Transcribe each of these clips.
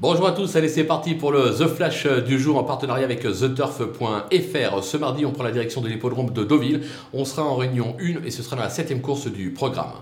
Bonjour à tous, allez c'est parti pour le The Flash du jour en partenariat avec TheTurf.fr. Ce mardi on prend la direction de l'hippodrome de Deauville. On sera en réunion 1 et ce sera dans la septième course du programme.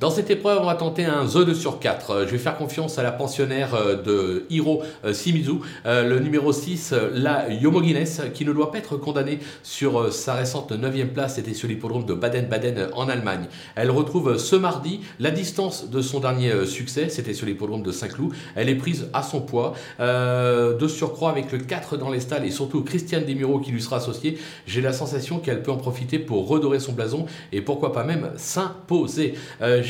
Dans cette épreuve, on va tenter un The 2 sur 4. Euh, je vais faire confiance à la pensionnaire euh, de Hiro euh, Shimizu, le numéro 6, la Yomogines, qui ne doit pas être condamnée sur sa récente 9e place, c'était sur l'hippodrome de Baden-Baden en Allemagne. Elle retrouve ce mardi la distance de son dernier succès, c'était sur l'hippodrome de Saint-Cloud. Elle est prise à son poids, de surcroît avec le 4 dans les stalles et surtout Christiane Demiro qui lui sera associée. J'ai la sensation qu'elle peut en profiter pour redorer son blason et pourquoi pas même s'imposer.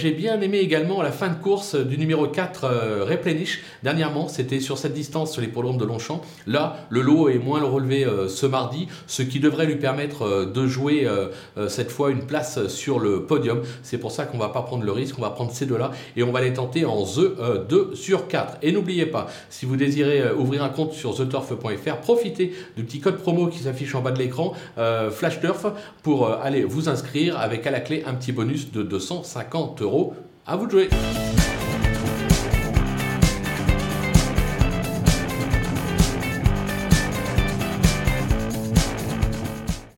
J'ai bien aimé également la fin de course du numéro 4 euh, Replenish. Dernièrement, c'était sur cette distance sur les l'hippodrome de Longchamp. Là, le lot est moins relevé euh, ce mardi, ce qui devrait lui permettre euh, de jouer cette fois une place sur le podium. C'est pour ça qu'on va pas prendre le risque, on va prendre ces deux-là et on va les tenter en The 2 sur 4. Et n'oubliez pas, si vous désirez ouvrir un compte sur theturf.fr, profitez du petit code promo qui s'affiche en bas de l'écran, FlashTurf, pour aller vous inscrire avec à la clé un petit bonus de 250 euros à vous de jouer